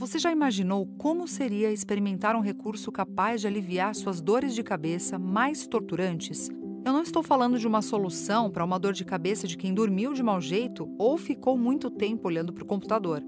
Você já imaginou como seria experimentar um recurso capaz de aliviar suas dores de cabeça mais torturantes? Eu não estou falando de uma solução para uma dor de cabeça de quem dormiu de mau jeito ou ficou muito tempo olhando para o computador,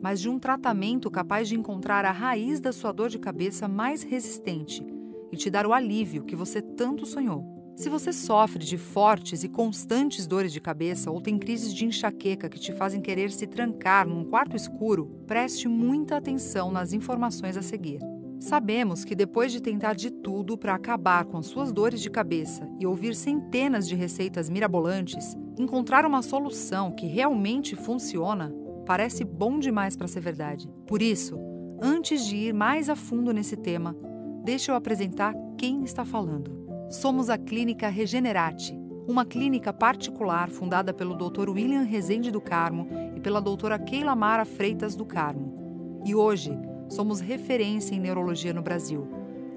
mas de um tratamento capaz de encontrar a raiz da sua dor de cabeça mais resistente e te dar o alívio que você tanto sonhou. Se você sofre de fortes e constantes dores de cabeça ou tem crises de enxaqueca que te fazem querer se trancar num quarto escuro, preste muita atenção nas informações a seguir. Sabemos que depois de tentar de tudo para acabar com suas dores de cabeça e ouvir centenas de receitas mirabolantes, encontrar uma solução que realmente funciona parece bom demais para ser verdade. Por isso, antes de ir mais a fundo nesse tema, deixa eu apresentar quem está falando. Somos a Clínica Regenerate, uma clínica particular fundada pelo Dr. William Rezende do Carmo e pela doutora Keila Mara Freitas do Carmo. E hoje somos referência em neurologia no Brasil,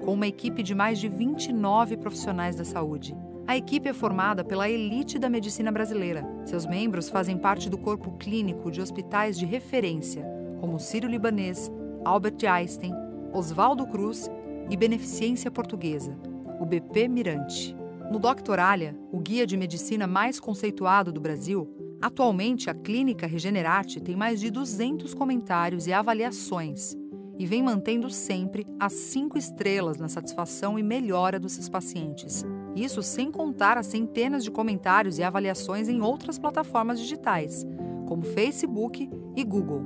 com uma equipe de mais de 29 profissionais da saúde. A equipe é formada pela elite da medicina brasileira. Seus membros fazem parte do corpo clínico de hospitais de referência, como Sírio-Libanês, Albert Einstein, Oswaldo Cruz e Beneficência Portuguesa o BP Mirante. No Doctoralia, o guia de medicina mais conceituado do Brasil, atualmente a Clínica Regenerate tem mais de 200 comentários e avaliações e vem mantendo sempre as cinco estrelas na satisfação e melhora dos seus pacientes. Isso sem contar as centenas de comentários e avaliações em outras plataformas digitais, como Facebook e Google.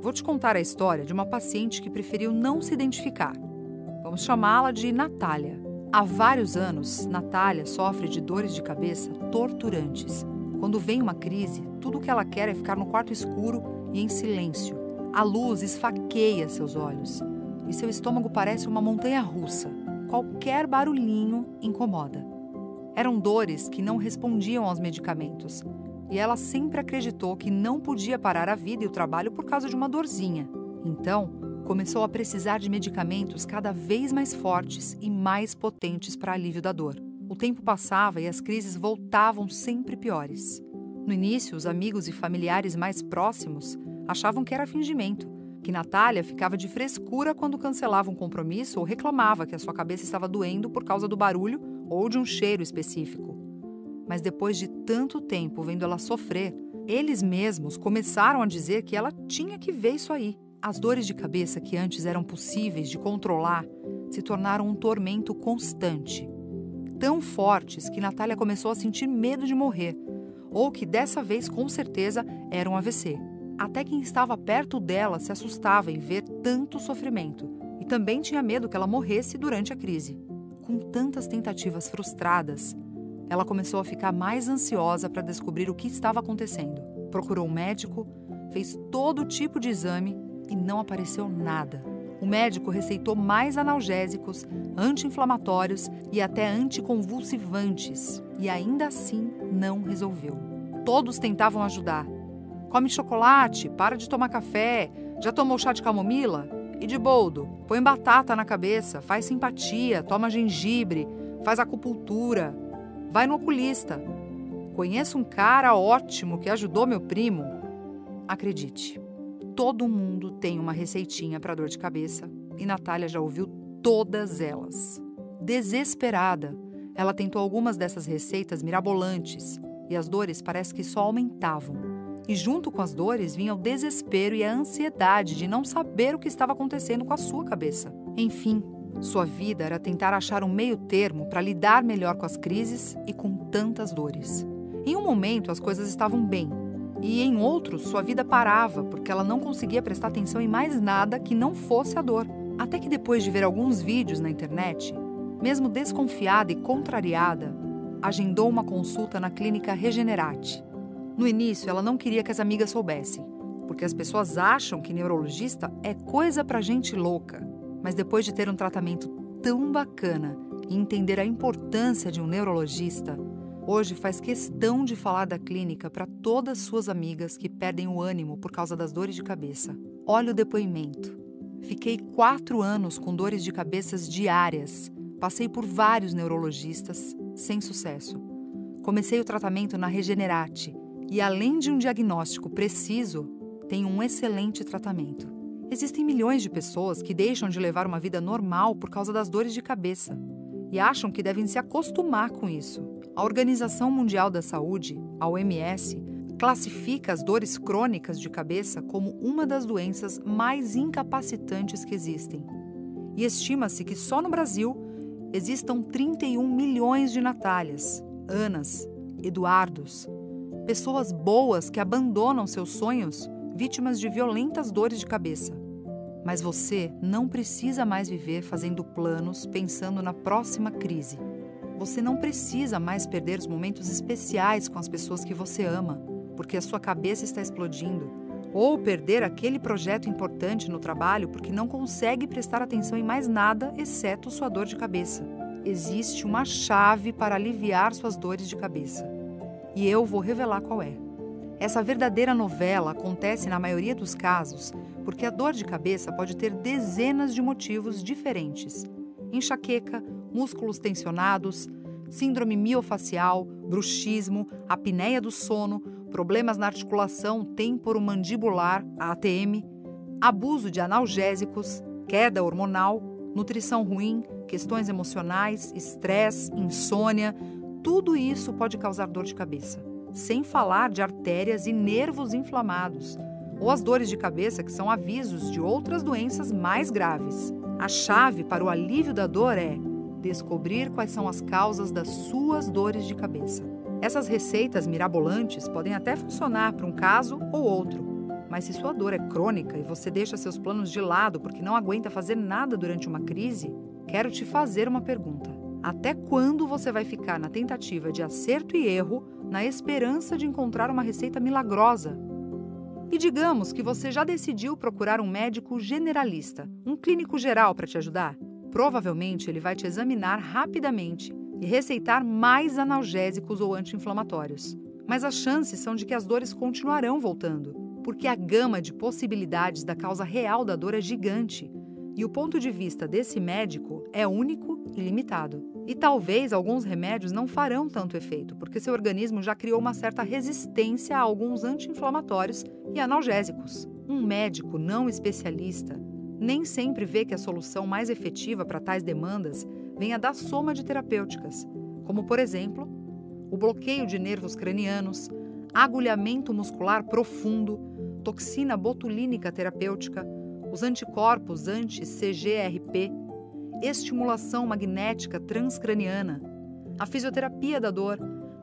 Vou te contar a história de uma paciente que preferiu não se identificar. Vamos chamá-la de Natália. Há vários anos, Natália sofre de dores de cabeça torturantes. Quando vem uma crise, tudo o que ela quer é ficar no quarto escuro e em silêncio. A luz esfaqueia seus olhos e seu estômago parece uma montanha russa. Qualquer barulhinho incomoda. Eram dores que não respondiam aos medicamentos e ela sempre acreditou que não podia parar a vida e o trabalho por causa de uma dorzinha. Então, começou a precisar de medicamentos cada vez mais fortes e mais potentes para alívio da dor. O tempo passava e as crises voltavam sempre piores. No início, os amigos e familiares mais próximos achavam que era fingimento, que Natália ficava de frescura quando cancelava um compromisso ou reclamava que a sua cabeça estava doendo por causa do barulho ou de um cheiro específico. Mas depois de tanto tempo vendo ela sofrer, eles mesmos começaram a dizer que ela tinha que ver isso aí. As dores de cabeça que antes eram possíveis de controlar se tornaram um tormento constante. Tão fortes que Natália começou a sentir medo de morrer, ou que dessa vez com certeza era um AVC. Até quem estava perto dela se assustava em ver tanto sofrimento e também tinha medo que ela morresse durante a crise. Com tantas tentativas frustradas, ela começou a ficar mais ansiosa para descobrir o que estava acontecendo. Procurou um médico, fez todo tipo de exame e não apareceu nada. O médico receitou mais analgésicos, anti-inflamatórios e até anticonvulsivantes, e ainda assim não resolveu. Todos tentavam ajudar. Come chocolate, para de tomar café, já tomou chá de camomila? E de boldo? Põe batata na cabeça, faz simpatia, toma gengibre, faz acupuntura, vai no oculista. Conheço um cara ótimo que ajudou meu primo. Acredite, Todo mundo tem uma receitinha para dor de cabeça e Natália já ouviu todas elas. Desesperada, ela tentou algumas dessas receitas mirabolantes e as dores parece que só aumentavam. E junto com as dores vinha o desespero e a ansiedade de não saber o que estava acontecendo com a sua cabeça. Enfim, sua vida era tentar achar um meio termo para lidar melhor com as crises e com tantas dores. Em um momento as coisas estavam bem, e em outros sua vida parava porque ela não conseguia prestar atenção em mais nada que não fosse a dor. Até que depois de ver alguns vídeos na internet, mesmo desconfiada e contrariada, agendou uma consulta na clínica Regenerate. No início, ela não queria que as amigas soubessem, porque as pessoas acham que neurologista é coisa para gente louca. Mas depois de ter um tratamento tão bacana e entender a importância de um neurologista, Hoje faz questão de falar da clínica para todas suas amigas que perdem o ânimo por causa das dores de cabeça. Olha o depoimento. Fiquei quatro anos com dores de cabeças diárias. Passei por vários neurologistas, sem sucesso. Comecei o tratamento na Regenerate e, além de um diagnóstico preciso, tenho um excelente tratamento. Existem milhões de pessoas que deixam de levar uma vida normal por causa das dores de cabeça e acham que devem se acostumar com isso. A Organização Mundial da Saúde, a OMS, classifica as dores crônicas de cabeça como uma das doenças mais incapacitantes que existem. E estima-se que só no Brasil existam 31 milhões de Natálias, Anas, Eduardos, pessoas boas que abandonam seus sonhos vítimas de violentas dores de cabeça. Mas você não precisa mais viver fazendo planos pensando na próxima crise. Você não precisa mais perder os momentos especiais com as pessoas que você ama, porque a sua cabeça está explodindo, ou perder aquele projeto importante no trabalho porque não consegue prestar atenção em mais nada exceto sua dor de cabeça. Existe uma chave para aliviar suas dores de cabeça. E eu vou revelar qual é. Essa verdadeira novela acontece na maioria dos casos porque a dor de cabeça pode ter dezenas de motivos diferentes: enxaqueca, músculos tensionados, síndrome miofacial, bruxismo, apneia do sono, problemas na articulação temporomandibular, ATM, abuso de analgésicos, queda hormonal, nutrição ruim, questões emocionais, estresse, insônia, tudo isso pode causar dor de cabeça sem falar de artérias e nervos inflamados, ou as dores de cabeça, que são avisos de outras doenças mais graves. A chave para o alívio da dor é descobrir quais são as causas das suas dores de cabeça. Essas receitas mirabolantes podem até funcionar para um caso ou outro, mas se sua dor é crônica e você deixa seus planos de lado porque não aguenta fazer nada durante uma crise, quero te fazer uma pergunta. Até quando você vai ficar na tentativa de acerto e erro na esperança de encontrar uma receita milagrosa. E digamos que você já decidiu procurar um médico generalista, um clínico geral para te ajudar. Provavelmente ele vai te examinar rapidamente e receitar mais analgésicos ou anti-inflamatórios. Mas as chances são de que as dores continuarão voltando, porque a gama de possibilidades da causa real da dor é gigante e o ponto de vista desse médico é único e limitado. E talvez alguns remédios não farão tanto efeito, porque seu organismo já criou uma certa resistência a alguns anti-inflamatórios e analgésicos. Um médico não especialista nem sempre vê que a solução mais efetiva para tais demandas venha da soma de terapêuticas, como, por exemplo, o bloqueio de nervos cranianos, agulhamento muscular profundo, toxina botulínica terapêutica, os anticorpos anti-CGRP estimulação magnética transcraniana, a fisioterapia da dor,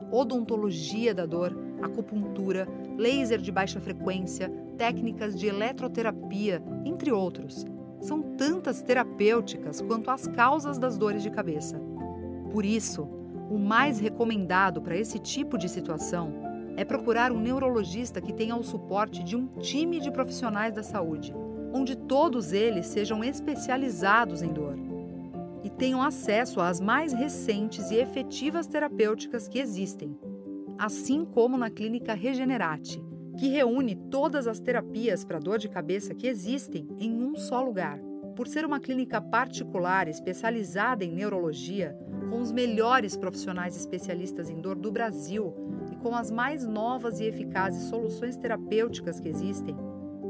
odontologia da dor, acupuntura, laser de baixa frequência, técnicas de eletroterapia, entre outros. São tantas terapêuticas quanto as causas das dores de cabeça. Por isso, o mais recomendado para esse tipo de situação é procurar um neurologista que tenha o suporte de um time de profissionais da saúde, onde todos eles sejam especializados em dor e tenham acesso às mais recentes e efetivas terapêuticas que existem, assim como na clínica Regenerate, que reúne todas as terapias para dor de cabeça que existem em um só lugar. Por ser uma clínica particular especializada em neurologia, com os melhores profissionais especialistas em dor do Brasil e com as mais novas e eficazes soluções terapêuticas que existem,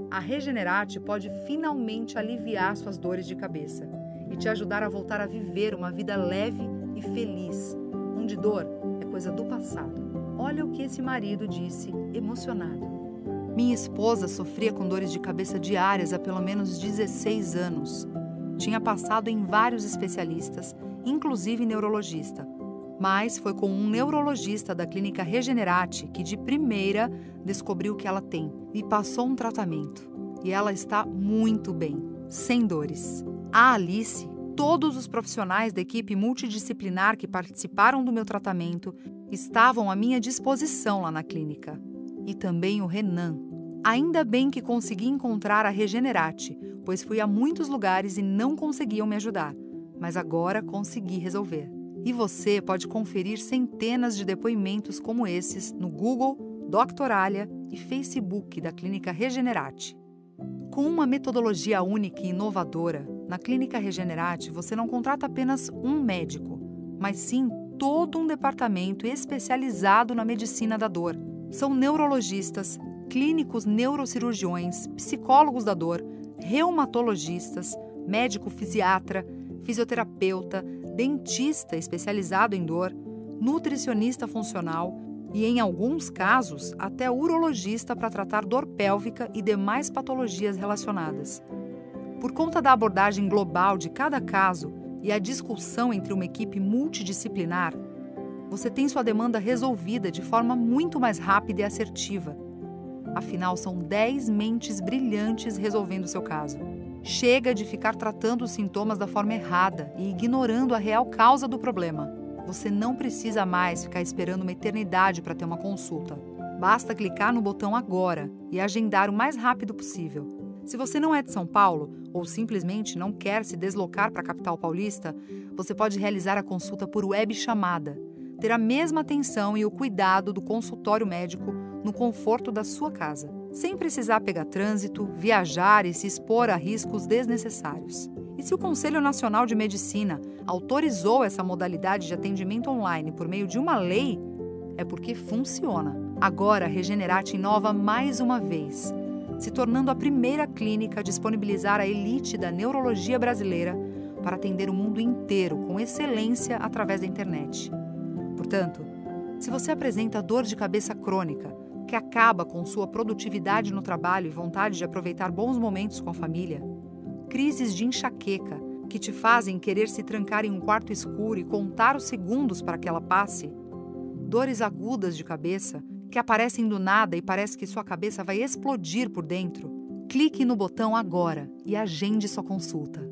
a Regenerate pode finalmente aliviar suas dores de cabeça e te ajudar a voltar a viver uma vida leve e feliz, onde dor é coisa do passado. Olha o que esse marido disse, emocionado. Minha esposa sofria com dores de cabeça diárias há pelo menos 16 anos. Tinha passado em vários especialistas, inclusive neurologista. Mas foi com um neurologista da clínica Regenerate que, de primeira, descobriu que ela tem e passou um tratamento. E ela está muito bem, sem dores. A Alice, todos os profissionais da equipe multidisciplinar que participaram do meu tratamento estavam à minha disposição lá na clínica. E também o Renan. Ainda bem que consegui encontrar a Regenerate, pois fui a muitos lugares e não conseguiam me ajudar, mas agora consegui resolver. E você pode conferir centenas de depoimentos como esses no Google, Doctoralia e Facebook da Clínica Regenerate. Com uma metodologia única e inovadora, na Clínica Regenerate você não contrata apenas um médico, mas sim todo um departamento especializado na medicina da dor. São neurologistas, clínicos neurocirurgiões, psicólogos da dor, reumatologistas, médico fisiatra, fisioterapeuta, dentista especializado em dor, nutricionista funcional e, em alguns casos, até urologista para tratar dor pélvica e demais patologias relacionadas. Por conta da abordagem global de cada caso e a discussão entre uma equipe multidisciplinar, você tem sua demanda resolvida de forma muito mais rápida e assertiva. Afinal, são 10 mentes brilhantes resolvendo seu caso. Chega de ficar tratando os sintomas da forma errada e ignorando a real causa do problema. Você não precisa mais ficar esperando uma eternidade para ter uma consulta. Basta clicar no botão agora e agendar o mais rápido possível. Se você não é de São Paulo ou simplesmente não quer se deslocar para a capital paulista, você pode realizar a consulta por web chamada. Ter a mesma atenção e o cuidado do consultório médico no conforto da sua casa sem precisar pegar trânsito, viajar e se expor a riscos desnecessários. E se o Conselho Nacional de Medicina autorizou essa modalidade de atendimento online por meio de uma lei, é porque funciona. Agora, Regenerate inova mais uma vez, se tornando a primeira clínica a disponibilizar a elite da neurologia brasileira para atender o mundo inteiro com excelência através da internet. Portanto, se você apresenta dor de cabeça crônica, que acaba com sua produtividade no trabalho e vontade de aproveitar bons momentos com a família, crises de enxaqueca que te fazem querer se trancar em um quarto escuro e contar os segundos para que ela passe, dores agudas de cabeça que aparecem do nada e parece que sua cabeça vai explodir por dentro. Clique no botão agora e agende sua consulta.